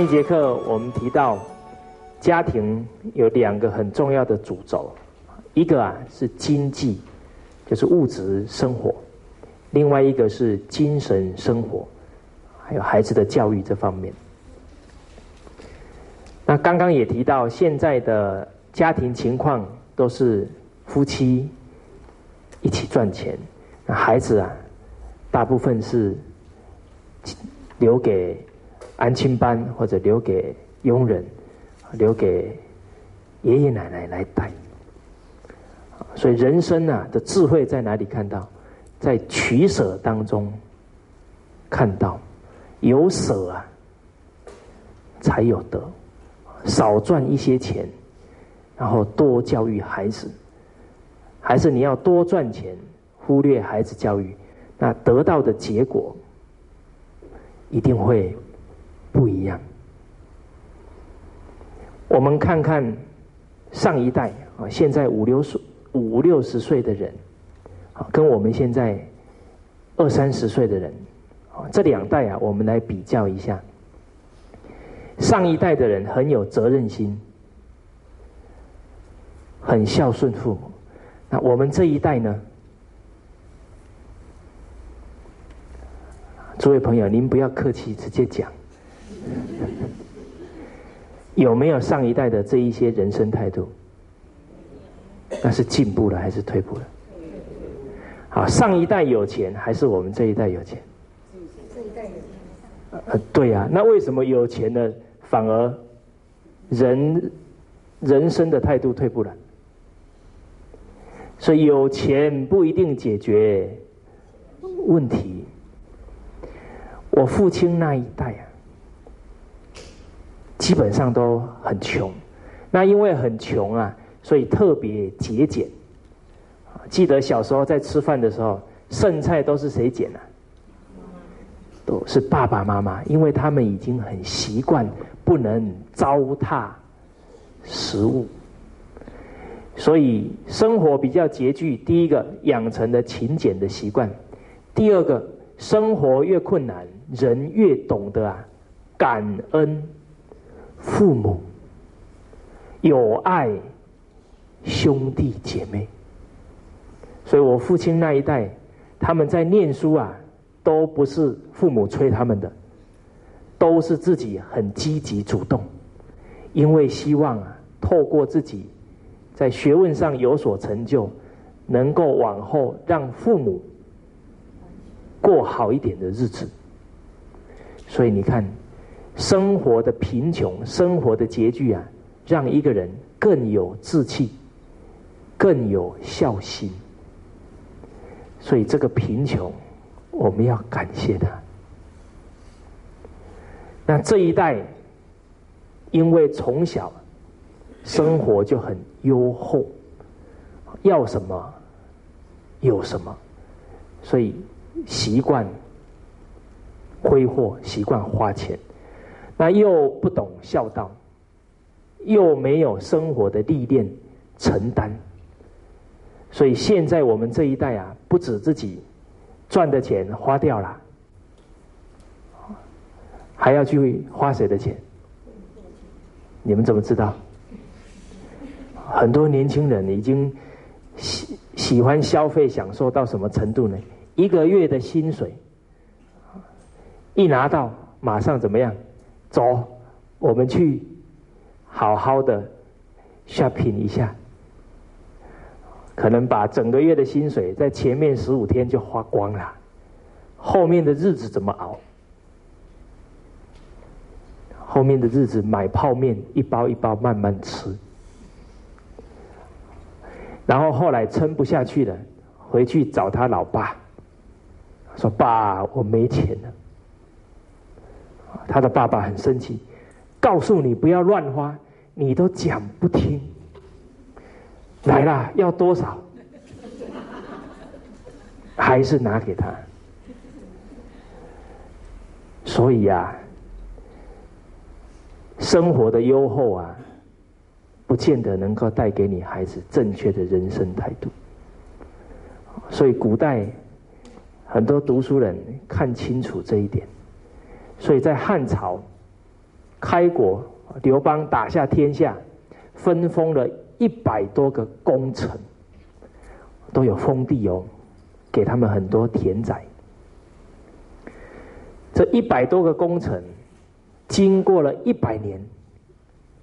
上一节课我们提到，家庭有两个很重要的主轴，一个啊是经济，就是物质生活；另外一个是精神生活，还有孩子的教育这方面。那刚刚也提到，现在的家庭情况都是夫妻一起赚钱，那孩子啊，大部分是留给。安亲班或者留给佣人，留给爷爷奶奶来带。所以人生啊的智慧在哪里看到？在取舍当中看到，有舍啊才有得。少赚一些钱，然后多教育孩子，还是你要多赚钱，忽略孩子教育，那得到的结果一定会。不一样。我们看看上一代啊，现在五六岁、五六十岁的人，啊，跟我们现在二三十岁的人，啊，这两代啊，我们来比较一下。上一代的人很有责任心，很孝顺父母。那我们这一代呢？诸位朋友，您不要客气，直接讲。有没有上一代的这一些人生态度？那是进步了还是退步了？好，上一代有钱还是我们这一代有钱？这一代有钱。呃，对呀，那为什么有钱的反而人人生的态度退步了？所以有钱不一定解决问题。我父亲那一代啊。基本上都很穷，那因为很穷啊，所以特别节俭。记得小时候在吃饭的时候，剩菜都是谁捡呢？都是爸爸妈妈，因为他们已经很习惯不能糟蹋食物，所以生活比较拮据。第一个养成的勤俭的习惯，第二个生活越困难，人越懂得啊感恩。父母有爱兄弟姐妹，所以我父亲那一代，他们在念书啊，都不是父母催他们的，都是自己很积极主动，因为希望啊，透过自己在学问上有所成就，能够往后让父母过好一点的日子。所以你看。生活的贫穷，生活的拮据啊，让一个人更有志气，更有孝心。所以这个贫穷，我们要感谢他。那这一代，因为从小生活就很优厚，要什么有什么，所以习惯挥霍，习惯花钱。那又不懂孝道，又没有生活的历练承担，所以现在我们这一代啊，不止自己赚的钱花掉了，还要去花谁的钱？你们怎么知道？很多年轻人已经喜喜欢消费享受到什么程度呢？一个月的薪水一拿到，马上怎么样？走，我们去好好的 shopping 一下，可能把整个月的薪水在前面十五天就花光了，后面的日子怎么熬？后面的日子买泡面一包一包慢慢吃，然后后来撑不下去了，回去找他老爸，说：“爸，我没钱了。”他的爸爸很生气，告诉你不要乱花，你都讲不听。来啦，要多少？还是拿给他。所以呀，生活的优厚啊，不见得能够带给你孩子正确的人生态度。所以古代很多读书人看清楚这一点，所以在汉朝开国，刘邦打下天下，分封了一百多个功臣，都有封地哦，给他们很多田宅。这一百多个功臣，经过了一百年，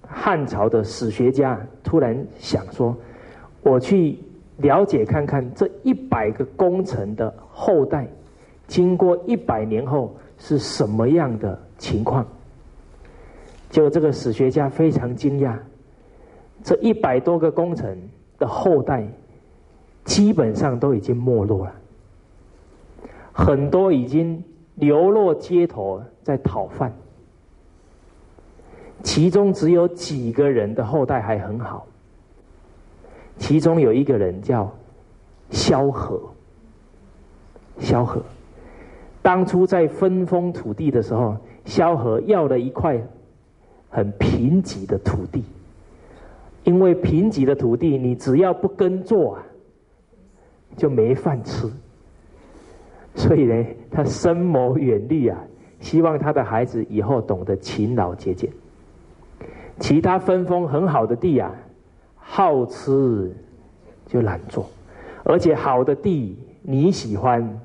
汉朝的史学家突然想说：“我去了解看看这一百个功臣的后代，经过一百年后是什么样的情况。”就这个史学家非常惊讶，这一百多个功臣的后代，基本上都已经没落了，很多已经。流落街头在讨饭，其中只有几个人的后代还很好。其中有一个人叫萧何，萧何当初在分封土地的时候，萧何要了一块很贫瘠的土地，因为贫瘠的土地，你只要不耕作啊，就没饭吃。所以呢，他深谋远虑啊，希望他的孩子以后懂得勤劳节俭。其他分封很好的地啊，好吃就懒做，而且好的地你喜欢，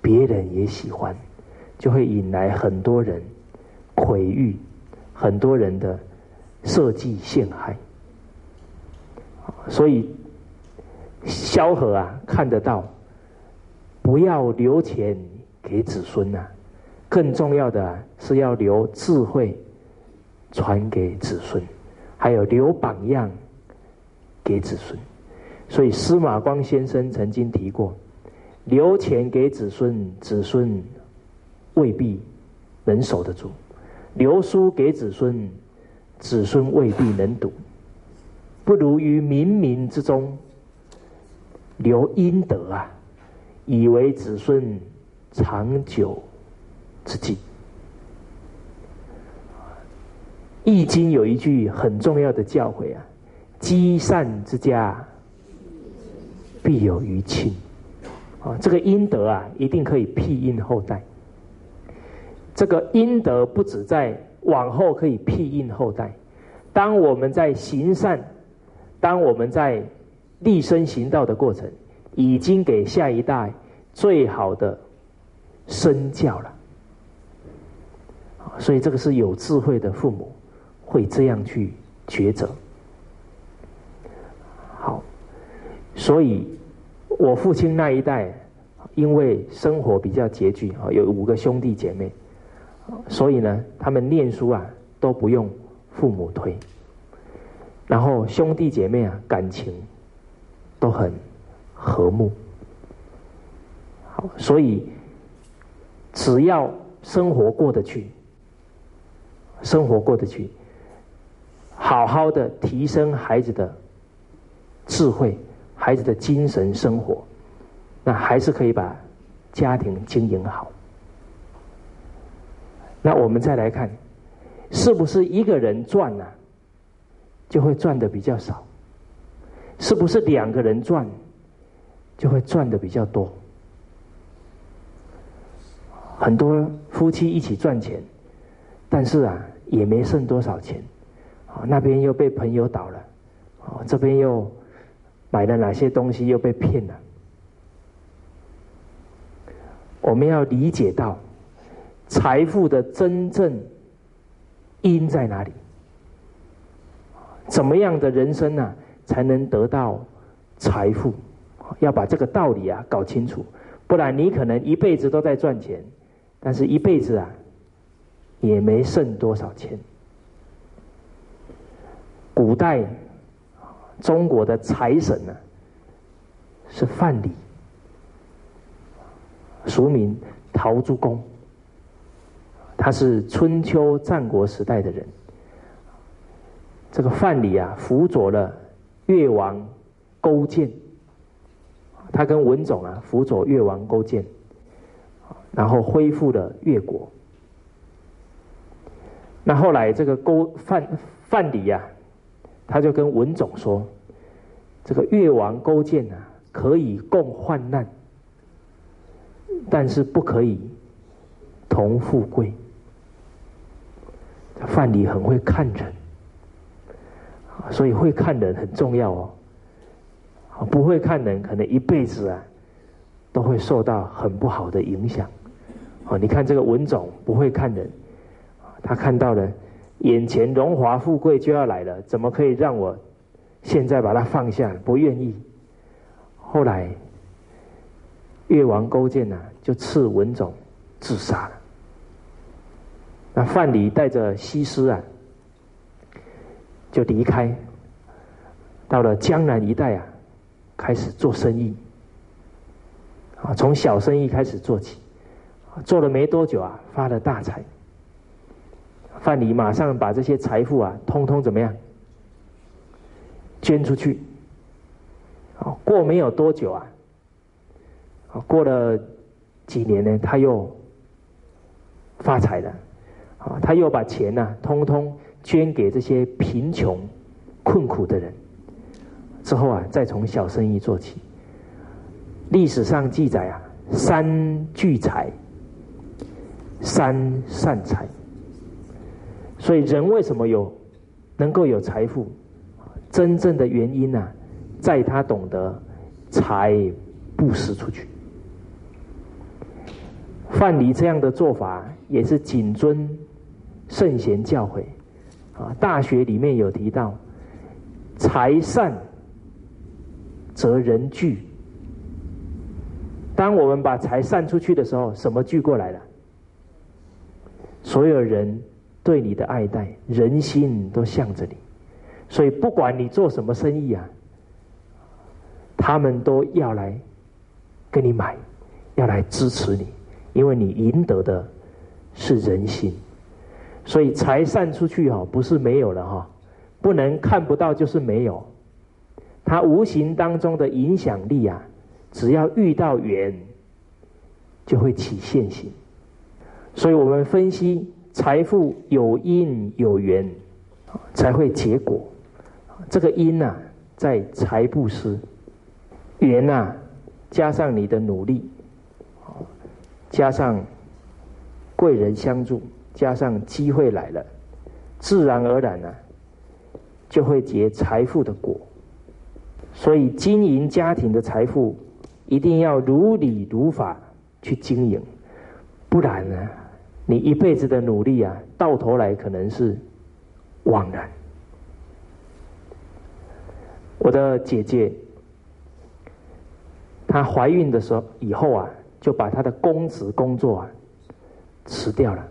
别人也喜欢，就会引来很多人毁誉，很多人的设计陷害。所以萧何啊，看得到。不要留钱给子孙呐，更重要的是要留智慧传给子孙，还有留榜样给子孙。所以司马光先生曾经提过：留钱给子孙，子孙未必能守得住；留书给子孙，子孙未必能读。不如于冥冥之中留阴德啊！以为子孙长久之计，《易经》有一句很重要的教诲啊：“积善之家，必有余庆。”啊，这个阴德啊，一定可以庇荫后代。这个阴德不止在往后可以庇荫后代，当我们在行善，当我们在立身行道的过程。已经给下一代最好的身教了，所以这个是有智慧的父母会这样去抉择。好，所以我父亲那一代，因为生活比较拮据啊，有五个兄弟姐妹，所以呢，他们念书啊都不用父母推，然后兄弟姐妹啊感情都很。和睦，好，所以只要生活过得去，生活过得去，好好的提升孩子的智慧，孩子的精神生活，那还是可以把家庭经营好。那我们再来看，是不是一个人赚呢，就会赚的比较少？是不是两个人赚？就会赚的比较多，很多夫妻一起赚钱，但是啊，也没剩多少钱，啊，那边又被朋友倒了，啊，这边又买了哪些东西又被骗了。我们要理解到财富的真正因在哪里，怎么样的人生呢，才能得到财富？要把这个道理啊搞清楚，不然你可能一辈子都在赚钱，但是一辈子啊也没剩多少钱。古代中国的财神呢是范蠡，俗名陶朱公，他是春秋战国时代的人。这个范蠡啊辅佐了越王勾践。他跟文种啊辅佐越王勾践，然后恢复了越国。那后来这个勾范范蠡呀，他就跟文种说：“这个越王勾践啊，可以共患难，但是不可以同富贵。范蠡很会看人，所以会看人很重要哦。不会看人，可能一辈子啊，都会受到很不好的影响。哦，你看这个文种不会看人，他看到了眼前荣华富贵就要来了，怎么可以让我现在把它放下？不愿意。后来越王勾践呐，就赐文种自杀了。那范蠡带着西施啊，就离开，到了江南一带啊。开始做生意，啊，从小生意开始做起，做了没多久啊，发了大财。范蠡马上把这些财富啊，通通怎么样，捐出去。啊，过没有多久啊，过了几年呢，他又发财了，啊，他又把钱呢，通通捐给这些贫穷困苦的人。之后啊，再从小生意做起。历史上记载啊，三聚财，三善财。所以人为什么有能够有财富？真正的原因呢，在他懂得财布施出去。范蠡这样的做法也是谨遵圣贤教诲啊，《大学》里面有提到财善。则人聚。当我们把财散出去的时候，什么聚过来了？所有人对你的爱戴，人心都向着你，所以不管你做什么生意啊，他们都要来跟你买，要来支持你，因为你赢得的是人心。所以财散出去哈，不是没有了哈，不能看不到就是没有。它无形当中的影响力啊，只要遇到缘，就会起现行。所以我们分析财富有因有缘，才会结果。这个因呐，在财布施；缘呐，加上你的努力，加上贵人相助，加上机会来了，自然而然呢，就会结财富的果。所以，经营家庭的财富，一定要如理如法去经营，不然呢，你一辈子的努力啊，到头来可能是枉然。我的姐姐，她怀孕的时候以后啊，就把她的公职工作啊辞掉了，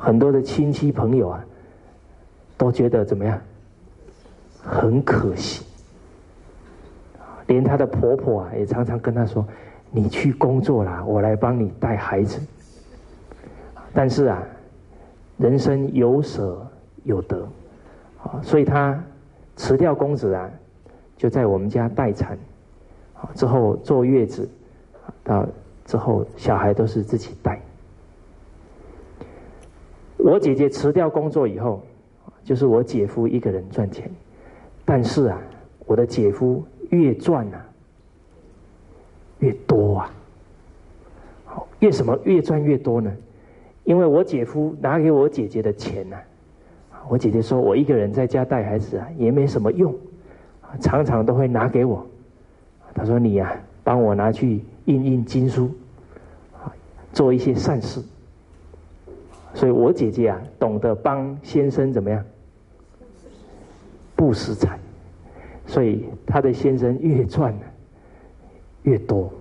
很多的亲戚朋友啊，都觉得怎么样？很可惜，连她的婆婆啊，也常常跟她说：“你去工作啦，我来帮你带孩子。”但是啊，人生有舍有得，啊，所以她辞掉公子啊，就在我们家待产，啊，之后坐月子，到之后小孩都是自己带。我姐姐辞掉工作以后，就是我姐夫一个人赚钱。但是啊，我的姐夫越赚啊越多啊，好，越什么越赚越多呢？因为我姐夫拿给我姐姐的钱呢，我姐姐说我一个人在家带孩子啊也没什么用，常常都会拿给我。他说你呀，帮我拿去印印经书，做一些善事。所以我姐姐啊，懂得帮先生怎么样。不施财，所以他的先生越赚越多。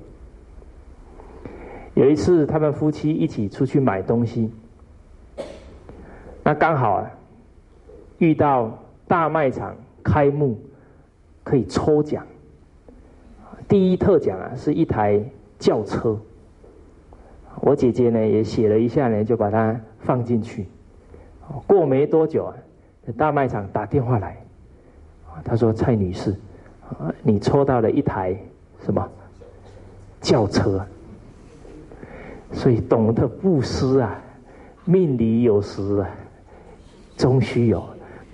有一次，他们夫妻一起出去买东西，那刚好啊，遇到大卖场开幕，可以抽奖。第一特奖啊，是一台轿车。我姐姐呢也写了一下呢，就把它放进去。过没多久啊，大卖场打电话来。他说：“蔡女士，你抽到了一台什么轿车？所以懂得布施啊，命里有时啊，终须有。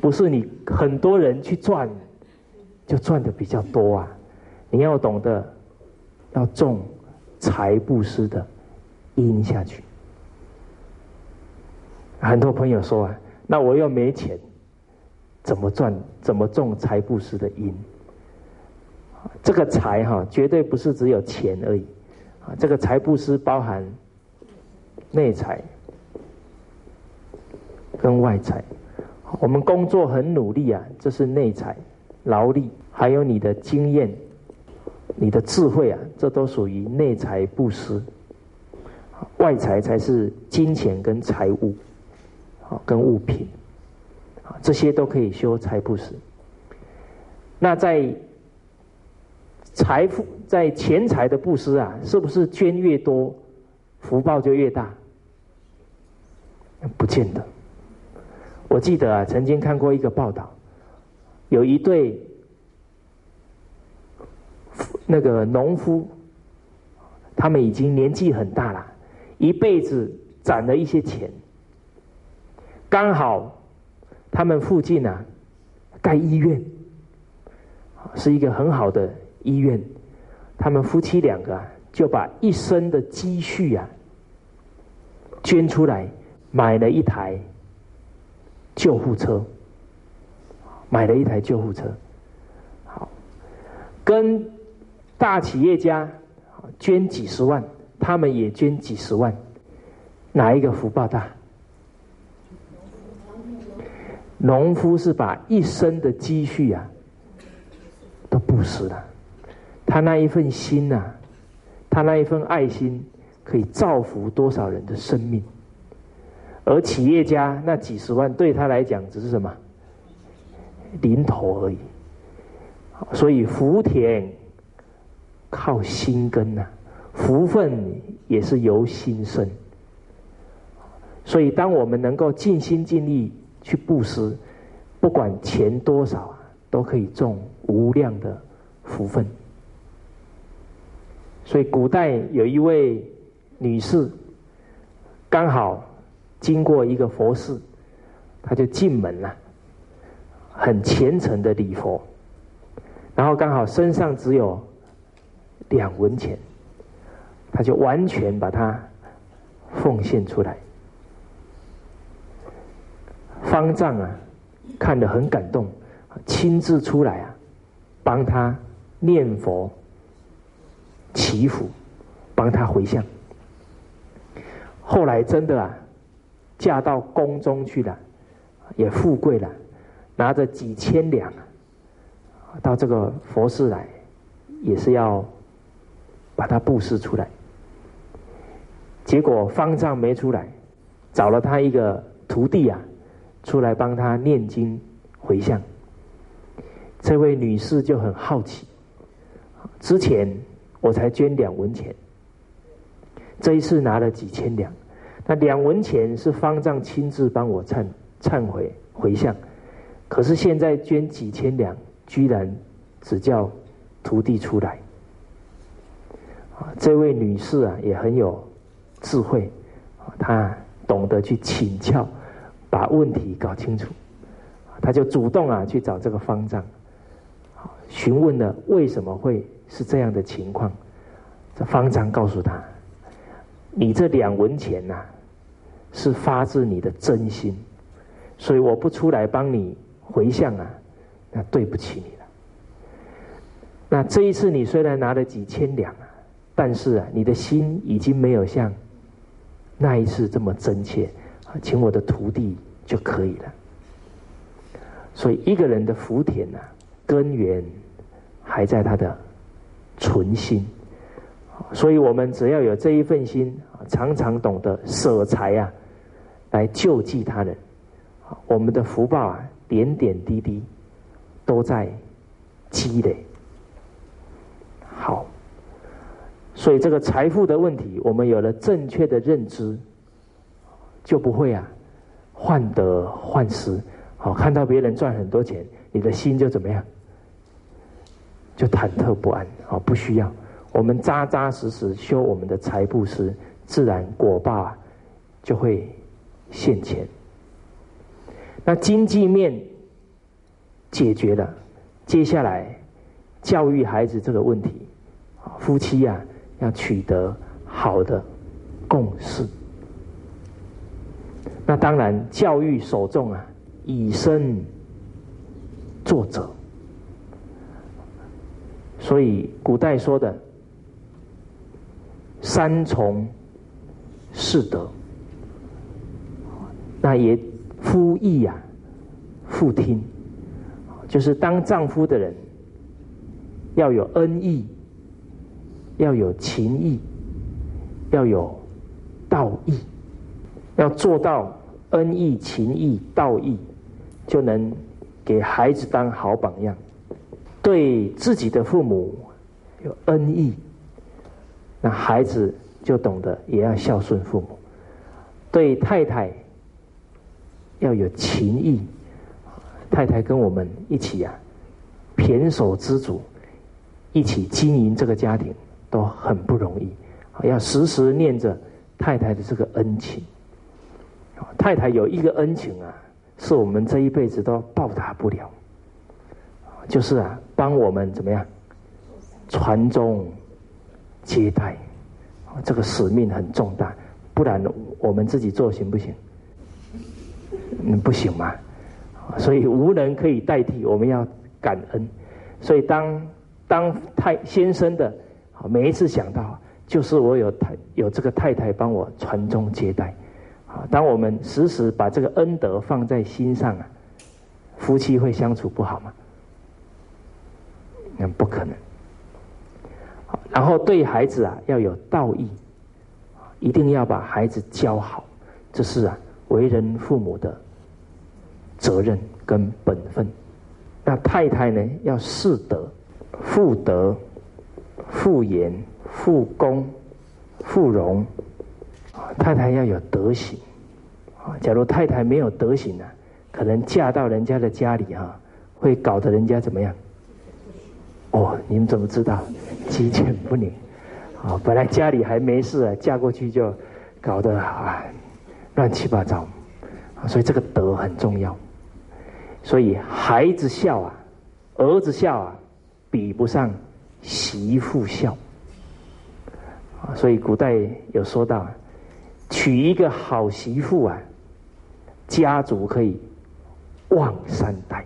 不是你很多人去赚，就赚的比较多啊。你要懂得要种财布施的因下去。很多朋友说啊，那我又没钱，怎么赚？怎么种财布施的因？这个财哈，绝对不是只有钱而已啊！这个财布施包含内财跟外财。我们工作很努力啊，这是内财劳力，还有你的经验、你的智慧啊，这都属于内财布施。外财才是金钱跟财物，啊，跟物品，啊，这些都可以修财布施。那在财富在钱财的布施啊，是不是捐越多，福报就越大？不见得。我记得啊，曾经看过一个报道，有一对那个农夫，他们已经年纪很大了，一辈子攒了一些钱，刚好他们附近啊盖医院，是一个很好的。医院，他们夫妻两个啊就把一生的积蓄啊捐出来，买了一台救护车，买了一台救护车。好，跟大企业家捐几十万，他们也捐几十万，哪一个福报大？农夫是把一生的积蓄啊都布施了。他那一份心呐，他那一份爱心，可以造福多少人的生命？而企业家那几十万对他来讲只是什么？零头而已。所以福田靠心根呐，福分也是由心生。所以当我们能够尽心尽力去布施，不管钱多少啊，都可以种无量的福分。所以古代有一位女士，刚好经过一个佛寺，她就进门了，很虔诚的礼佛，然后刚好身上只有两文钱，她就完全把它奉献出来。方丈啊，看得很感动，亲自出来啊，帮她念佛。祈福，帮他回向。后来真的啊，嫁到宫中去了，也富贵了，拿着几千两，到这个佛寺来，也是要把他布施出来。结果方丈没出来，找了他一个徒弟啊，出来帮他念经回向。这位女士就很好奇，之前。我才捐两文钱，这一次拿了几千两，那两文钱是方丈亲自帮我忏忏悔回向，可是现在捐几千两，居然只叫徒弟出来。啊，这位女士啊也很有智慧，她懂得去请教，把问题搞清楚，她就主动啊去找这个方丈，询问了为什么会。是这样的情况，这方丈告诉他：“你这两文钱呐，是发自你的真心，所以我不出来帮你回向啊，那对不起你了。那这一次你虽然拿了几千两啊，但是啊，你的心已经没有像那一次这么真切啊，请我的徒弟就可以了。所以一个人的福田呐，根源还在他的。”存心，所以我们只要有这一份心，常常懂得舍财啊，来救济他人，我们的福报啊，点点滴滴都在积累。好，所以这个财富的问题，我们有了正确的认知，就不会啊患得患失。好，看到别人赚很多钱，你的心就怎么样？就忐忑不安啊！不需要，我们扎扎实实修我们的财布施，自然果报啊就会现前。那经济面解决了，接下来教育孩子这个问题，夫妻呀要取得好的共识。那当然，教育首重啊，以身作则。所以古代说的“三从四德”，那也夫义呀，妇听，就是当丈夫的人要有恩义，要有情义，要有道义，要做到恩义、情义、道义，就能给孩子当好榜样。对自己的父母有恩义，那孩子就懂得也要孝顺父母；对太太要有情义，太太跟我们一起呀，胼手知足，一起经营这个家庭都很不容易，要时时念着太太的这个恩情。太太有一个恩情啊，是我们这一辈子都报答不了。就是啊，帮我们怎么样传宗接代，这个使命很重大，不然我们自己做行不行？嗯，不行嘛。所以无人可以代替，我们要感恩。所以当当太先生的，每一次想到，就是我有太有这个太太帮我传宗接代。啊，当我们时时把这个恩德放在心上啊，夫妻会相处不好吗？那不可能。然后对孩子啊要有道义，一定要把孩子教好，这是啊为人父母的责任跟本分。那太太呢要适德、妇德、妇言、妇恭、妇容，太太要有德行。啊，假如太太没有德行呢，可能嫁到人家的家里哈，会搞得人家怎么样？哦，你们怎么知道？鸡犬不宁，啊，本来家里还没事啊，嫁过去就搞得啊乱七八糟，所以这个德很重要。所以孩子孝啊，儿子孝啊，比不上媳妇孝。啊，所以古代有说到，娶一个好媳妇啊，家族可以旺三代。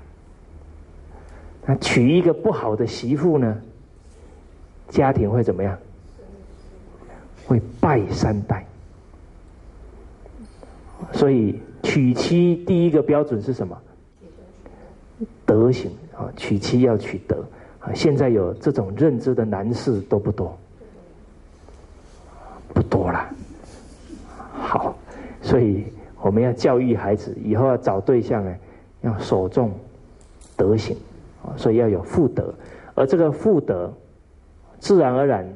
那娶一个不好的媳妇呢？家庭会怎么样？会败三代。所以娶妻第一个标准是什么？德行啊！娶妻要娶德啊！现在有这种认知的男士多不多？不多了。好，所以我们要教育孩子，以后要找对象呢，要首重德行。啊所以要有妇德，而这个妇德，自然而然，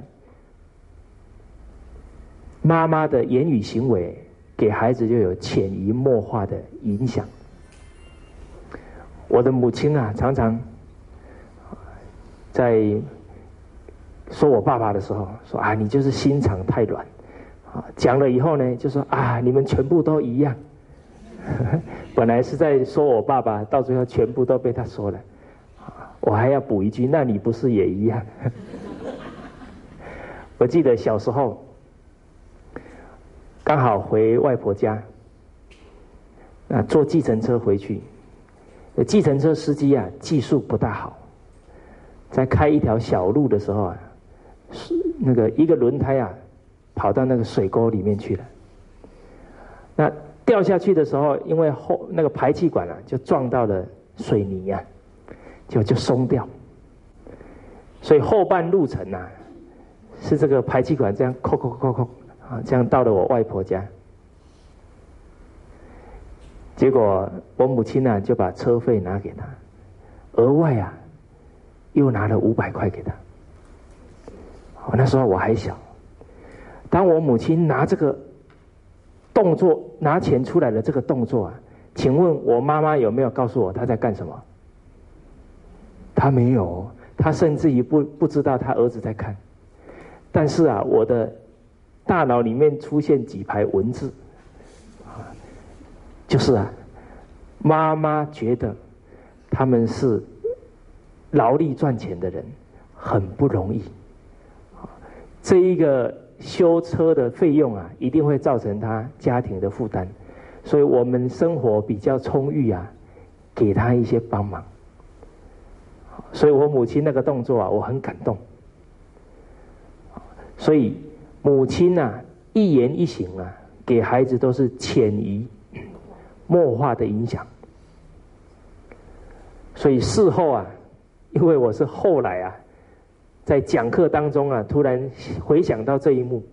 妈妈的言语行为给孩子就有潜移默化的影响。我的母亲啊，常常在说我爸爸的时候说啊，你就是心肠太软啊。讲了以后呢，就说啊，你们全部都一样。本来是在说我爸爸，到最后全部都被他说了。我还要补一句，那你不是也一样？我记得小时候刚好回外婆家，啊，坐计程车回去，计程车司机啊技术不大好，在开一条小路的时候啊，是那个一个轮胎啊跑到那个水沟里面去了，那掉下去的时候，因为后那个排气管啊就撞到了水泥呀。就就松掉，所以后半路程呐，是这个排气管这样扣扣扣扣啊，这样到了我外婆家。结果我母亲呢就把车费拿给他，额外啊又拿了五百块给他。我那时候我还小，当我母亲拿这个动作拿钱出来的这个动作啊，请问我妈妈有没有告诉我她在干什么？他没有，他甚至于不不知道他儿子在看，但是啊，我的大脑里面出现几排文字，啊，就是啊，妈妈觉得他们是劳力赚钱的人，很不容易。这一个修车的费用啊，一定会造成他家庭的负担，所以我们生活比较充裕啊，给他一些帮忙。所以我母亲那个动作啊，我很感动。所以母亲呐，一言一行啊，给孩子都是潜移 默化的影响。所以事后啊，因为我是后来啊，在讲课当中啊，突然回想到这一幕，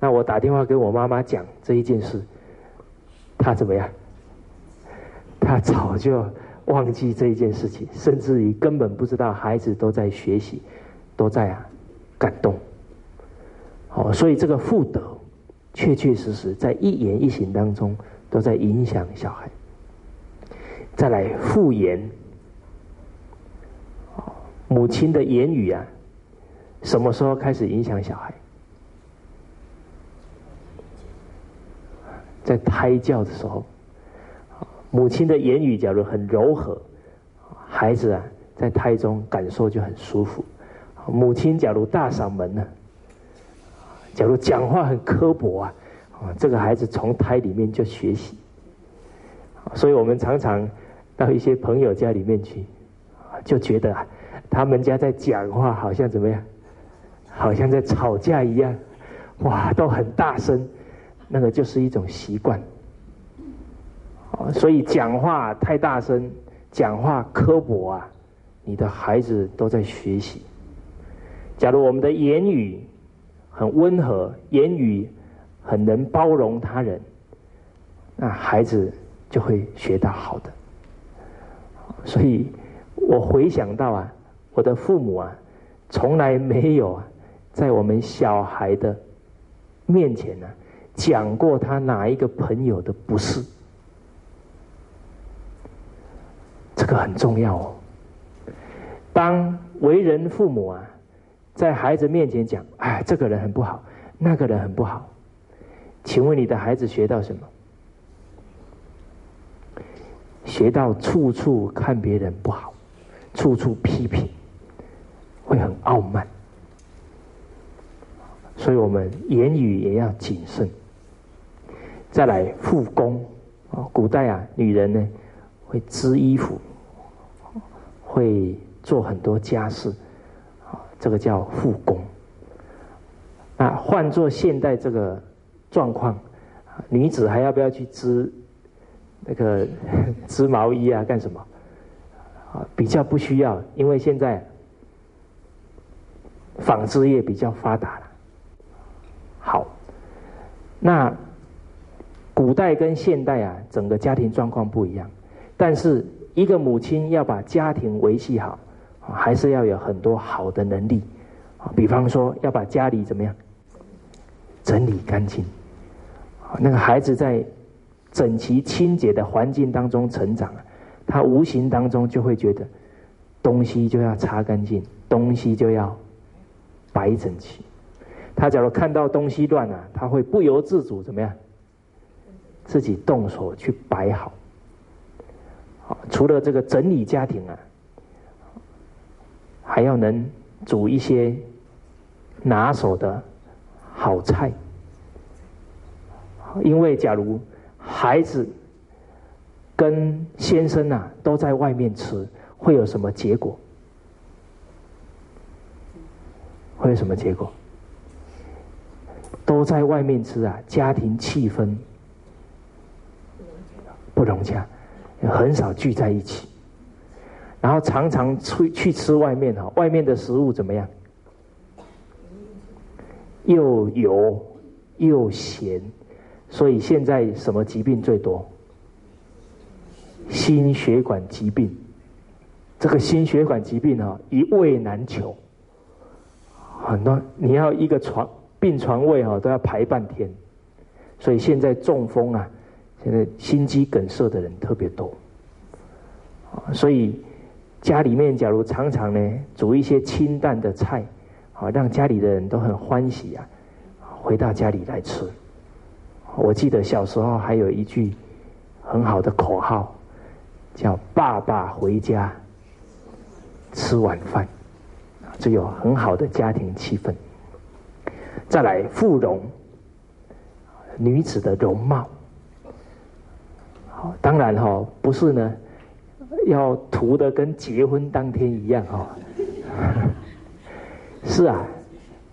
那我打电话给我妈妈讲这一件事，她怎么样？她早就忘记这一件事情，甚至于根本不知道孩子都在学习，都在啊感动。哦，所以这个妇德，确确实实在一言一行当中都在影响小孩。再来复言，母亲的言语啊，什么时候开始影响小孩？在胎教的时候，母亲的言语假如很柔和，孩子啊在胎中感受就很舒服。母亲假如大嗓门呢？假如讲话很刻薄啊，这个孩子从胎里面就学习，所以我们常常到一些朋友家里面去，就觉得啊他们家在讲话好像怎么样，好像在吵架一样，哇，都很大声，那个就是一种习惯，所以讲话太大声，讲话刻薄啊，你的孩子都在学习。假如我们的言语，很温和，言语很能包容他人，那孩子就会学到好的。所以我回想到啊，我的父母啊，从来没有啊，在我们小孩的面前呢，讲过他哪一个朋友的不是。这个很重要哦。当为人父母啊。在孩子面前讲，哎，这个人很不好，那个人很不好，请问你的孩子学到什么？学到处处看别人不好，处处批评，会很傲慢。所以我们言语也要谨慎。再来复工啊，古代啊，女人呢会织衣服，会做很多家事。啊这个叫复工。那换做现代这个状况，女子还要不要去织那个 织毛衣啊？干什么？啊，比较不需要，因为现在纺织业比较发达了。好，那古代跟现代啊，整个家庭状况不一样，但是一个母亲要把家庭维系好。还是要有很多好的能力，比方说要把家里怎么样整理干净，那个孩子在整齐清洁的环境当中成长，他无形当中就会觉得东西就要擦干净，东西就要摆整齐。他假如看到东西乱了，他会不由自主怎么样，自己动手去摆好。好，除了这个整理家庭啊。还要能煮一些拿手的好菜，因为假如孩子跟先生啊都在外面吃，会有什么结果？会有什么结果？都在外面吃啊，家庭气氛不融洽，很少聚在一起。然后常常出去吃外面哈，外面的食物怎么样？又油又咸，所以现在什么疾病最多？心血管疾病。这个心血管疾病哈，一位难求，很多你要一个床病床位哈都要排半天，所以现在中风啊，现在心肌梗塞的人特别多，所以。家里面假如常常呢煮一些清淡的菜，好让家里的人都很欢喜啊，回到家里来吃。我记得小时候还有一句很好的口号，叫“爸爸回家吃晚饭”，这有很好的家庭气氛。再来，芙蓉，女子的容貌。当然哈，不是呢，要涂的跟结婚当天一样哈。是啊，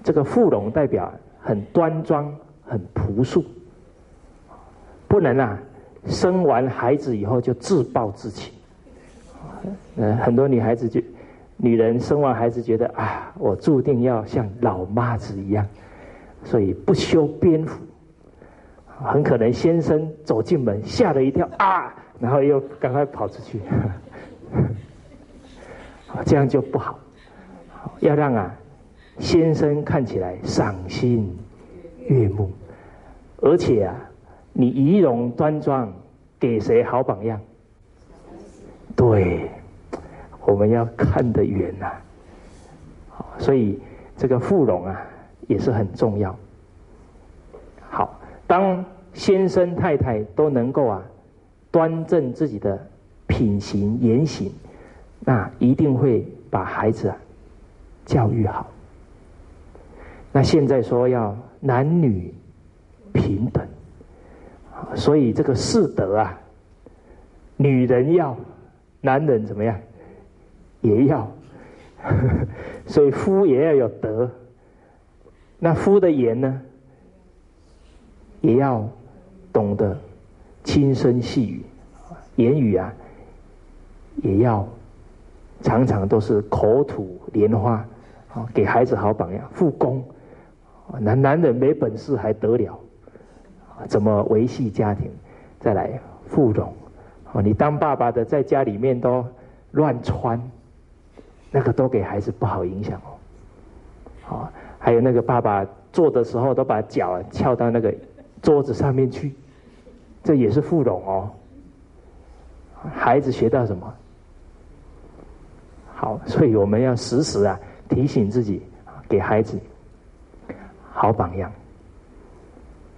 这个芙蓉代表很端庄、很朴素，不能啊，生完孩子以后就自暴自弃。呃，很多女孩子就，女人生完孩子觉得啊，我注定要像老妈子一样。所以不修边幅，很可能先生走进门吓了一跳啊，然后又赶快跑出去，这样就不好。要让啊先生看起来赏心悦目，而且啊你仪容端庄，给谁好榜样？对，我们要看得远呐。所以这个富容啊。也是很重要。当先生太太都能够啊端正自己的品行言行，那一定会把孩子啊教育好。那现在说要男女平等，所以这个四德啊，女人要，男人怎么样也要，所以夫也要有德。那夫的言呢，也要懂得轻声细语，言语啊，也要常常都是口吐莲花，啊，给孩子好榜样。复工，男男人没本事还得了，怎么维系家庭？再来富容，哦，你当爸爸的在家里面都乱穿，那个都给孩子不好影响哦，好。还有那个爸爸坐的时候都把脚翘到那个桌子上面去，这也是附容哦。孩子学到什么？好，所以我们要时时啊提醒自己，给孩子好榜样。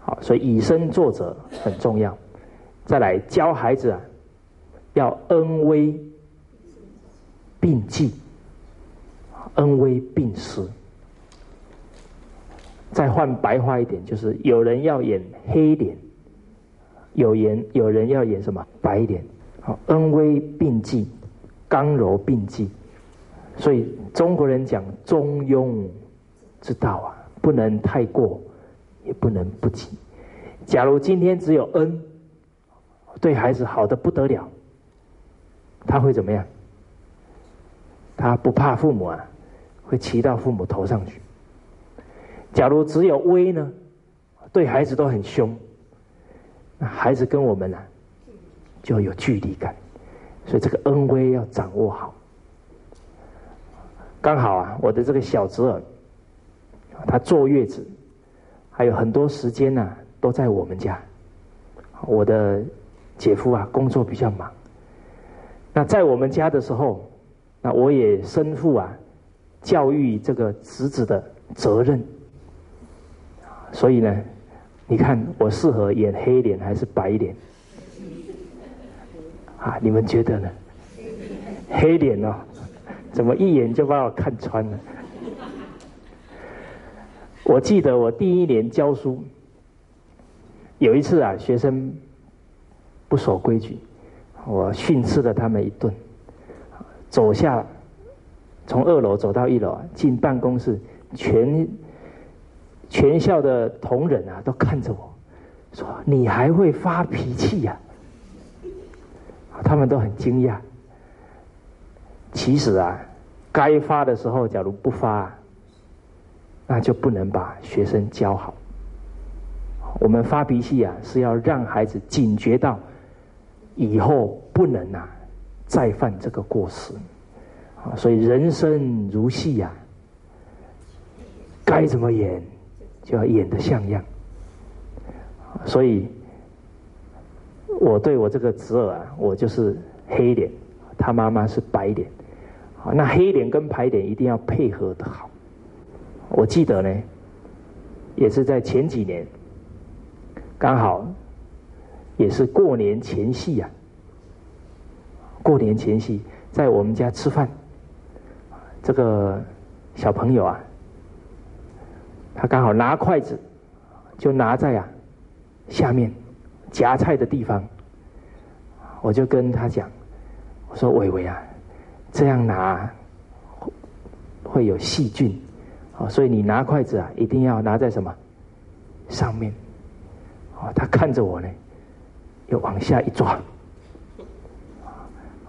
好，所以以身作则很重要。再来教孩子啊，要恩威并济，恩威并施。再换白话一点，就是有人要演黑脸，有演有人要演什么白脸，好恩威并济，刚柔并济，所以中国人讲中庸之道啊，不能太过，也不能不及。假如今天只有恩，对孩子好的不得了，他会怎么样？他不怕父母啊，会骑到父母头上去。假如只有威呢，对孩子都很凶，那孩子跟我们呢就有距离感，所以这个恩威要掌握好。刚好啊，我的这个小侄儿，他坐月子，还有很多时间呢都在我们家。我的姐夫啊工作比较忙，那在我们家的时候，那我也身负啊教育这个侄子的责任。所以呢，你看我适合演黑脸还是白脸？啊，你们觉得呢？黑脸哦，怎么一眼就把我看穿了？我记得我第一年教书，有一次啊，学生不守规矩，我训斥了他们一顿，走下，从二楼走到一楼，进办公室，全。全校的同仁啊，都看着我，说：“你还会发脾气呀？”他们都很惊讶。其实啊，该发的时候，假如不发，那就不能把学生教好。我们发脾气啊，是要让孩子警觉到以后不能啊再犯这个过失。啊，所以人生如戏呀，该怎么演？就要演的像样，所以我对我这个侄儿啊，我就是黑脸，他妈妈是白脸，那黑脸跟白脸一定要配合的好。我记得呢，也是在前几年，刚好也是过年前夕呀，过年前夕在我们家吃饭，这个小朋友啊，他刚好拿筷子，就拿在啊下面夹菜的地方，我就跟他讲，我说伟伟啊，这样拿会有细菌，啊，所以你拿筷子啊一定要拿在什么上面，哦，他看着我呢，又往下一抓，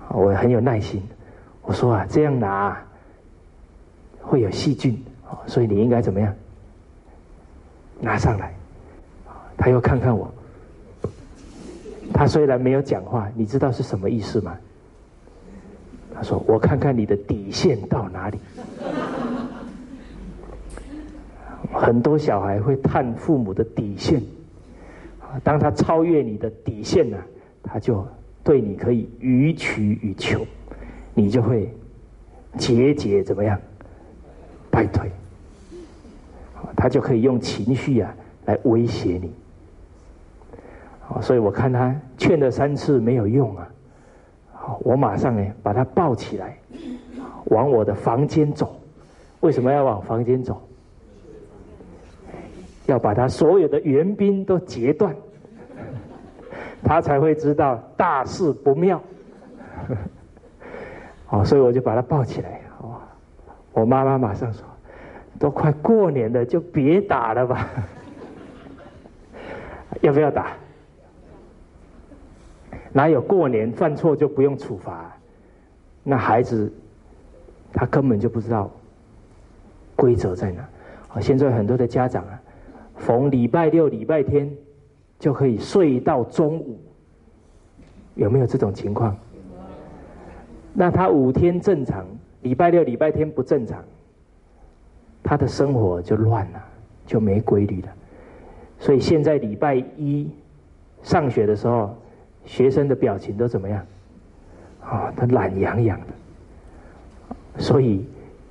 我很有耐心，我说啊，这样拿。会有细菌，所以你应该怎么样？拿上来。他又看看我，他虽然没有讲话，你知道是什么意思吗？他说：“我看看你的底线到哪里。”很多小孩会探父母的底线，当他超越你的底线呢，他就对你可以予取予求，你就会节节怎么样？败退，他就可以用情绪啊来威胁你。所以我看他劝了三次没有用啊，我马上呢把他抱起来，往我的房间走。为什么要往房间走？要把他所有的援兵都截断，他才会知道大事不妙。好，所以我就把他抱起来。哦我妈妈马上说：“都快过年了，就别打了吧。要不要打？哪有过年犯错就不用处罚？那孩子他根本就不知道规则在哪。现在很多的家长啊，逢礼拜六、礼拜天就可以睡到中午，有没有这种情况？那他五天正常。”礼拜六、礼拜天不正常，他的生活就乱了，就没规律了。所以现在礼拜一上学的时候，学生的表情都怎么样？啊，他懒洋洋的。所以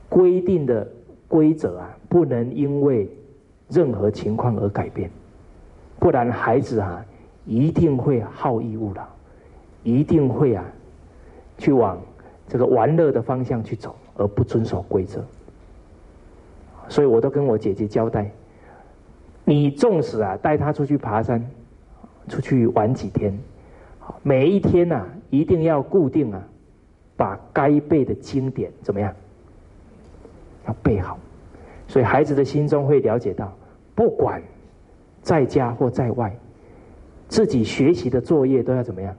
规定的规则啊，不能因为任何情况而改变，不然孩子啊一定会好逸恶劳，一定会啊去往。这个玩乐的方向去走，而不遵守规则，所以我都跟我姐姐交代：，你纵使啊带他出去爬山，出去玩几天，每一天呐一定要固定啊，把该背的经典怎么样，要背好，所以孩子的心中会了解到，不管在家或在外，自己学习的作业都要怎么样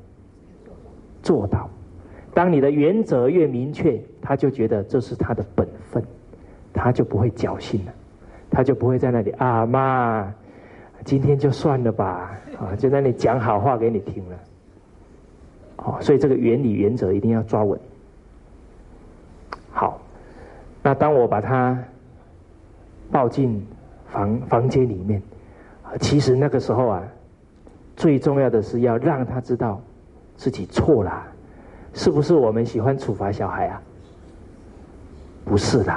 做到。当你的原则越明确，他就觉得这是他的本分，他就不会侥幸了，他就不会在那里啊妈，今天就算了吧啊，就在那里讲好话给你听了。哦，所以这个原理原则一定要抓稳。好，那当我把他抱进房房间里面，其实那个时候啊，最重要的是要让他知道自己错了。是不是我们喜欢处罚小孩啊？不是的，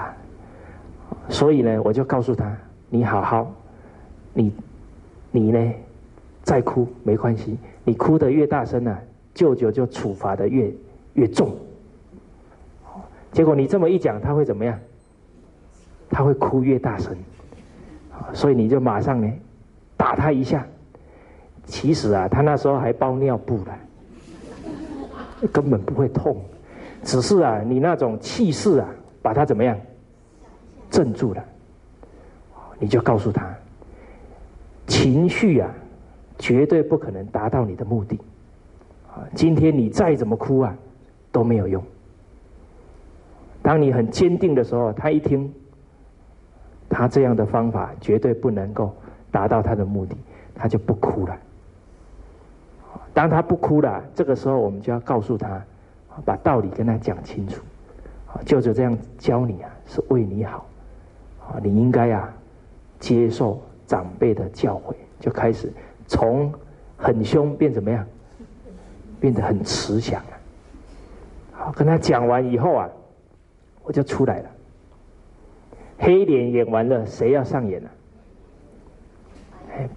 所以呢，我就告诉他：你好好，你你呢，再哭没关系，你哭的越大声呢，舅舅就处罚的越越重。结果你这么一讲，他会怎么样？他会哭越大声，所以你就马上呢，打他一下。其实啊，他那时候还包尿布的。根本不会痛，只是啊，你那种气势啊，把他怎么样镇住了，你就告诉他，情绪啊，绝对不可能达到你的目的，啊，今天你再怎么哭啊，都没有用。当你很坚定的时候，他一听，他这样的方法绝对不能够达到他的目的，他就不哭了。当他不哭了，这个时候我们就要告诉他，把道理跟他讲清楚。舅舅这样教你啊，是为你好。啊，你应该啊，接受长辈的教诲，就开始从很凶变怎么样，变得很慈祥了。好，跟他讲完以后啊，我就出来了。黑脸演完了，谁要上演呢？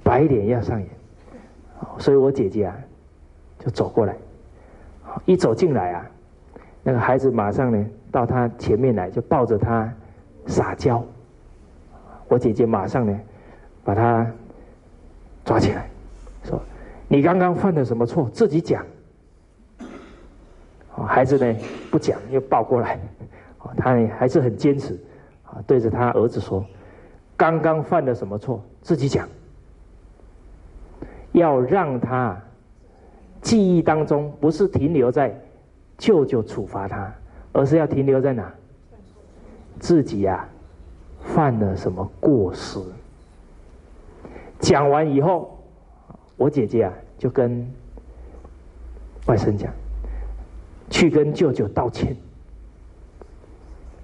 白脸要上演。所以我姐姐啊。就走过来，一走进来啊，那个孩子马上呢到他前面来，就抱着他撒娇。我姐姐马上呢，把他抓起来，说：“你刚刚犯了什么错？自己讲。”孩子呢不讲，又抱过来，他呢还是很坚持，啊，对着他儿子说：“刚刚犯了什么错？自己讲。”要让他记忆当中不是停留在舅舅处罚他，而是要停留在哪？自己呀犯了什么过失？讲完以后，我姐姐啊就跟外甥讲。去跟舅舅道歉，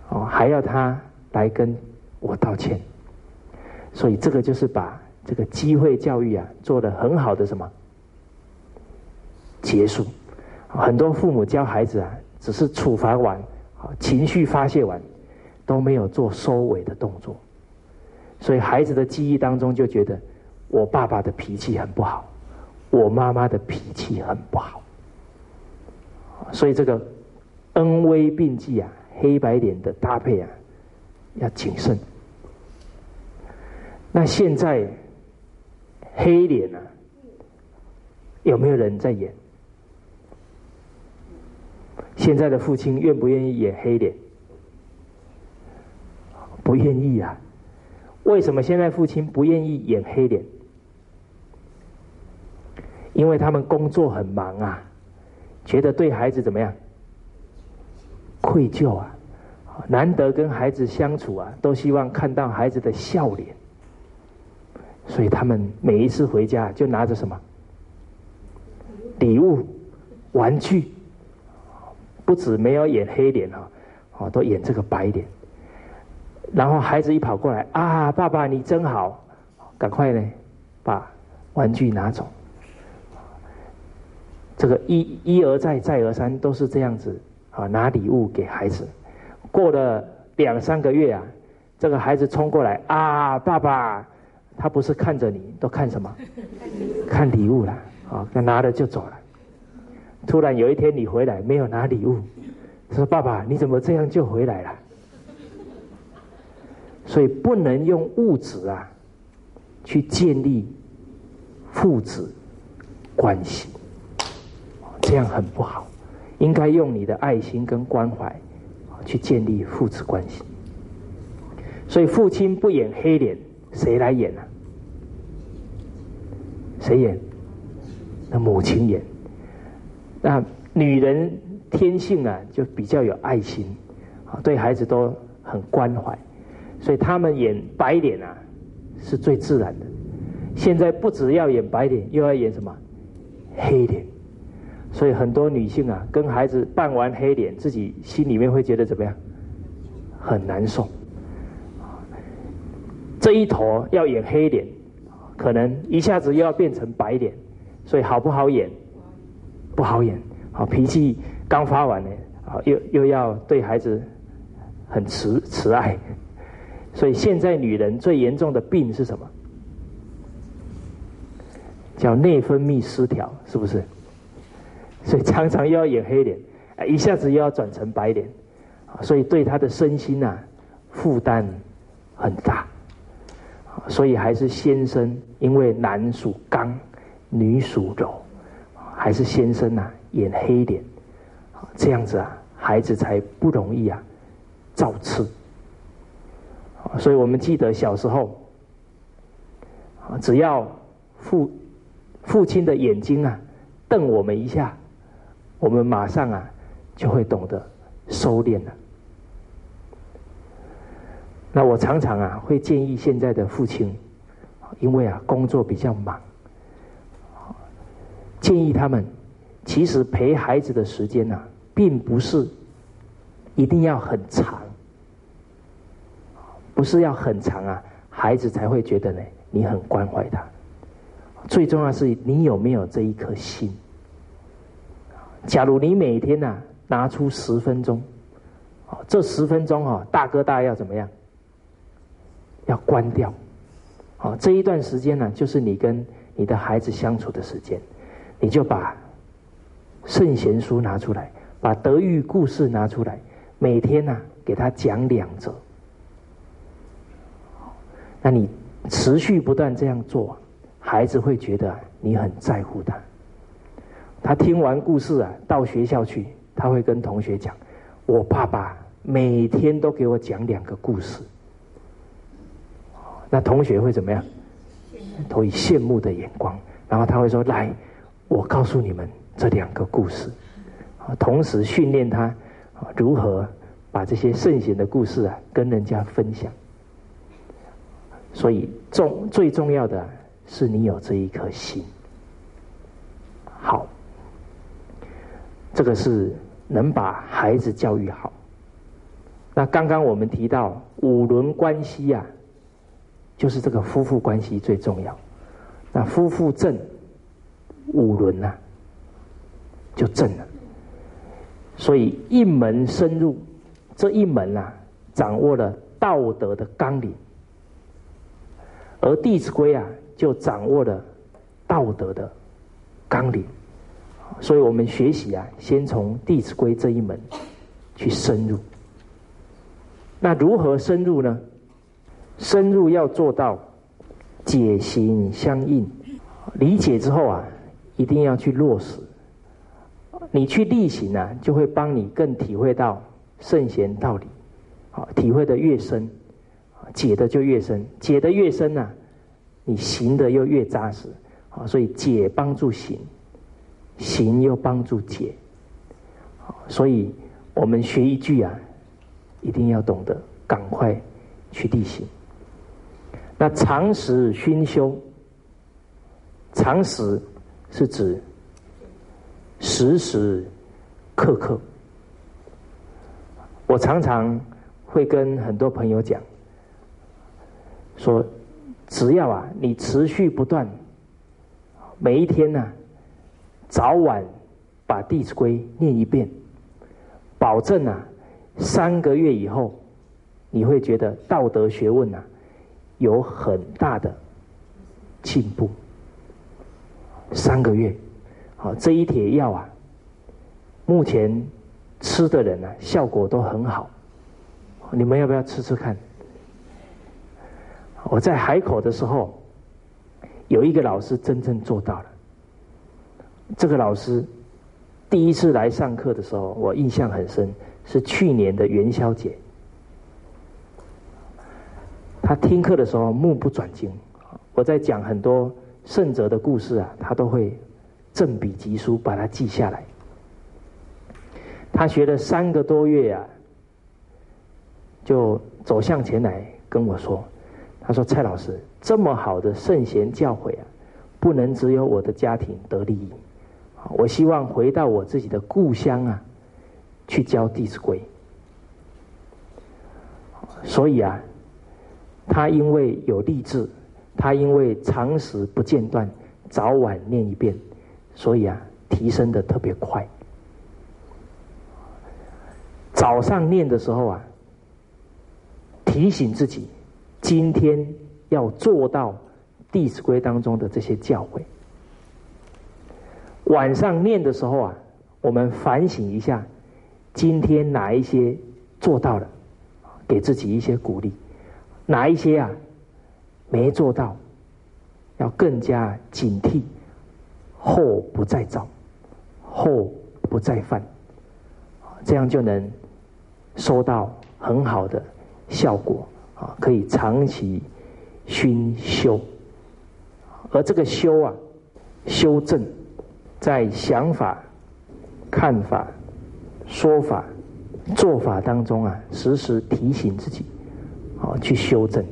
哦，还要他来跟我道歉，所以这个就是把这个机会教育啊做的很好的什么结束。很多父母教孩子啊，只是处罚完，啊，情绪发泄完，都没有做收尾的动作，所以孩子的记忆当中就觉得我爸爸的脾气很不好，我妈妈的脾气很不好。所以这个恩威并济啊，黑白脸的搭配啊，要谨慎。那现在黑脸啊，有没有人在演？现在的父亲愿不愿意演黑脸？不愿意啊。为什么现在父亲不愿意演黑脸？因为他们工作很忙啊。觉得对孩子怎么样？愧疚啊！难得跟孩子相处啊，都希望看到孩子的笑脸。所以他们每一次回家就拿着什么礼物、玩具，不止没有演黑脸啊，哦，都演这个白脸。然后孩子一跑过来啊，爸爸你真好，赶快呢把玩具拿走。这个一一而再再而三都是这样子啊，拿礼物给孩子。过了两三个月啊，这个孩子冲过来啊，爸爸，他不是看着你，都看什么？看礼物了啊，他拿了就走了。突然有一天你回来没有拿礼物，说爸爸你怎么这样就回来了？所以不能用物质啊去建立父子关系。这样很不好，应该用你的爱心跟关怀去建立父子关系。所以父亲不演黑脸，谁来演呢？谁演？那母亲演。那女人天性啊，就比较有爱心，啊，对孩子都很关怀，所以他们演白脸啊，是最自然的。现在不只要演白脸，又要演什么黑脸？所以很多女性啊，跟孩子扮完黑脸，自己心里面会觉得怎么样？很难受。这一坨要演黑脸，可能一下子又要变成白脸，所以好不好演？不好演。好脾气刚发完呢，啊，又又要对孩子很慈慈爱。所以现在女人最严重的病是什么？叫内分泌失调，是不是？所以常常又要演黑脸，一下子又要转成白脸，所以对她的身心呐负担很大。所以还是先生，因为男属刚，女属柔，还是先生呐演黑脸，这样子啊，孩子才不容易啊造次。所以我们记得小时候，只要父父亲的眼睛啊瞪我们一下。我们马上啊，就会懂得收敛了。那我常常啊，会建议现在的父亲，因为啊工作比较忙，建议他们其实陪孩子的时间呢，并不是一定要很长，不是要很长啊，孩子才会觉得呢，你很关怀他。最重要是你有没有这一颗心。假如你每天呐拿出十分钟，这十分钟啊，大哥大要怎么样？要关掉，好，这一段时间呢，就是你跟你的孩子相处的时间，你就把圣贤书拿出来，把德育故事拿出来，每天呢给他讲两则，那你持续不断这样做，孩子会觉得你很在乎他。他听完故事啊，到学校去，他会跟同学讲：“我爸爸每天都给我讲两个故事。”那同学会怎么样？投以羡慕的眼光，然后他会说：“来，我告诉你们这两个故事。”同时训练他如何把这些圣贤的故事啊跟人家分享。所以重最重要的是你有这一颗心。好，这个是能把孩子教育好。那刚刚我们提到五伦关系呀，就是这个夫妇关系最重要。那夫妇正，五伦呐就正了。所以一门深入，这一门啊，掌握了道德的纲领，而《弟子规》啊，就掌握了道德的纲领。所以我们学习啊，先从《弟子规》这一门去深入。那如何深入呢？深入要做到解行相应，理解之后啊，一定要去落实。你去力行啊，就会帮你更体会到圣贤道理，好，体会的越深，解的就越深，解的越深呢，你行的又越扎实，啊，所以解帮助行，行又帮助解，所以我们学一句啊，一定要懂得赶快去力行。那常识熏修，常识是指。时时刻刻，我常常会跟很多朋友讲，说只要啊，你持续不断，每一天呢，早晚把《弟子规》念一遍，保证啊，三个月以后，你会觉得道德学问啊，有很大的进步。三个月。好，这一帖药啊，目前吃的人呢，效果都很好。你们要不要吃吃看？我在海口的时候，有一个老师真正做到了。这个老师第一次来上课的时候，我印象很深，是去年的元宵节。他听课的时候目不转睛，我在讲很多圣哲的故事啊，他都会。正笔疾书，把它记下来。他学了三个多月呀，就走向前来跟我说：“他说蔡老师，这么好的圣贤教诲啊，不能只有我的家庭得利益。我希望回到我自己的故乡啊，去教《弟子规》。所以啊，他因为有励志，他因为常识不间断，早晚念一遍。”所以啊，提升的特别快。早上念的时候啊，提醒自己今天要做到《弟子规》当中的这些教诲。晚上念的时候啊，我们反省一下，今天哪一些做到了，给自己一些鼓励；哪一些啊没做到，要更加警惕。后不再造，后不再犯，这样就能收到很好的效果啊！可以长期熏修，而这个修啊，修正在想法、看法、说法、做法当中啊，时时提醒自己，啊，去修正。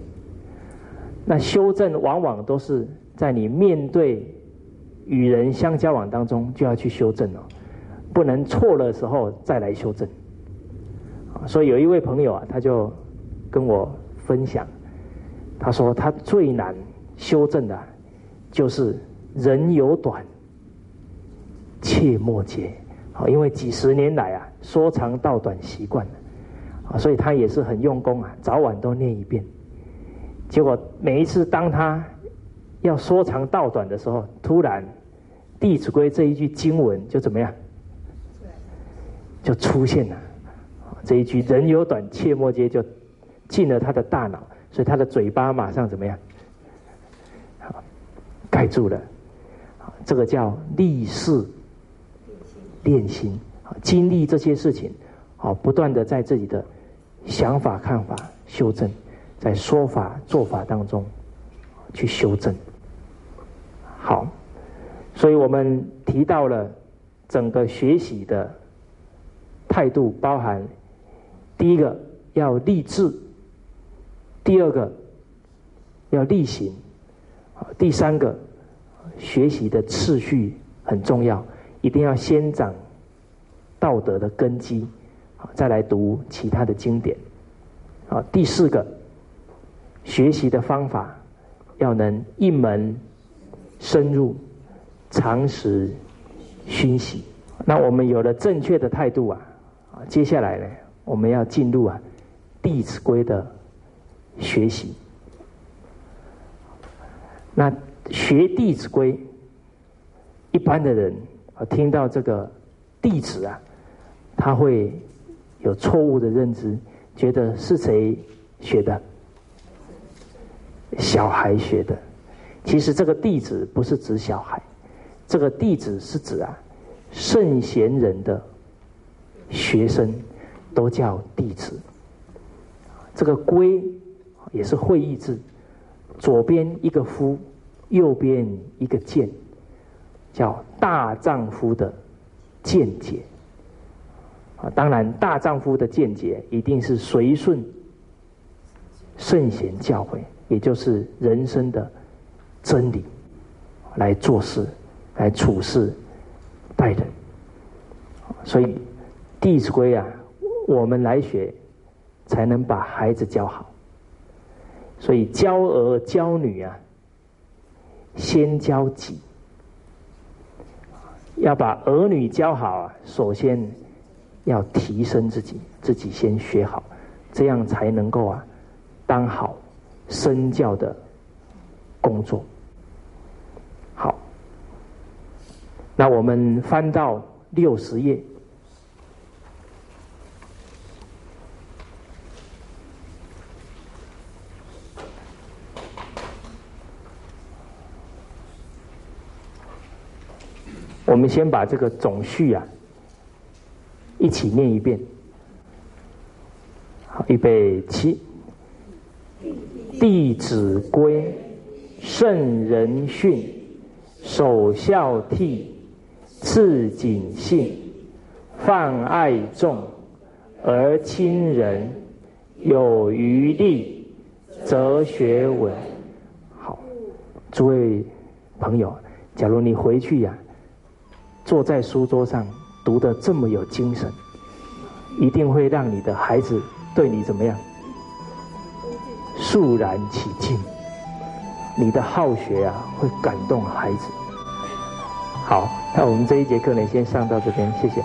那修正往往都是在你面对。与人相交往当中，就要去修正哦，不能错了时候再来修正。所以有一位朋友啊，他就跟我分享，他说他最难修正的，就是人有短，切莫揭。好，因为几十年来啊，说长道短习惯了，啊，所以他也是很用功啊，早晚都念一遍。结果每一次当他要说长道短的时候，突然。《弟子规》这一句经文就怎么样？就出现了这一句“人有短，切莫揭”，就进了他的大脑，所以他的嘴巴马上怎么样？好，盖住了。这个叫立事练心，经历这些事情，好，不断的在自己的想法、看法修正，在说法、做法当中去修正。好，所以我们提到了整个学习的态度，包含第一个要立志，第二个要力行，第三个。学习的次序很重要，一定要先长道德的根基，再来读其他的经典。啊，第四个，学习的方法要能一门深入，常识熏习。那我们有了正确的态度，啊，接下来呢，我们要进入啊《弟子规》的学习。那。学《弟子规》，一般的人啊，听到这个“弟子”啊，他会有错误的认知，觉得是谁学的？小孩学的。其实这个“弟子”不是指小孩，这个“弟子”是指啊，圣贤人的学生都叫弟子。这个“规”也是会意字，左边一个“夫”。右边一个见，叫大丈夫的见解啊。当然，大丈夫的见解一定是随顺圣贤教诲，也就是人生的真理来做事、来处事、待人。所以，《弟子规》啊，我们来学，才能把孩子教好。所以，教儿教女啊。先教己，要把儿女教好啊！首先要提升自己，自己先学好，这样才能够啊，当好身教的工作。好，那我们翻到六十页。我们先把这个总序啊一起念一遍。好，预备起。《弟子规》，圣人训，首孝悌，次谨信，泛爱众，而亲仁，有余力，则学文。好，诸位朋友，假如你回去呀。坐在书桌上读的这么有精神，一定会让你的孩子对你怎么样？肃然起敬。你的好学啊，会感动孩子。好，那我们这一节课呢，先上到这边，谢谢。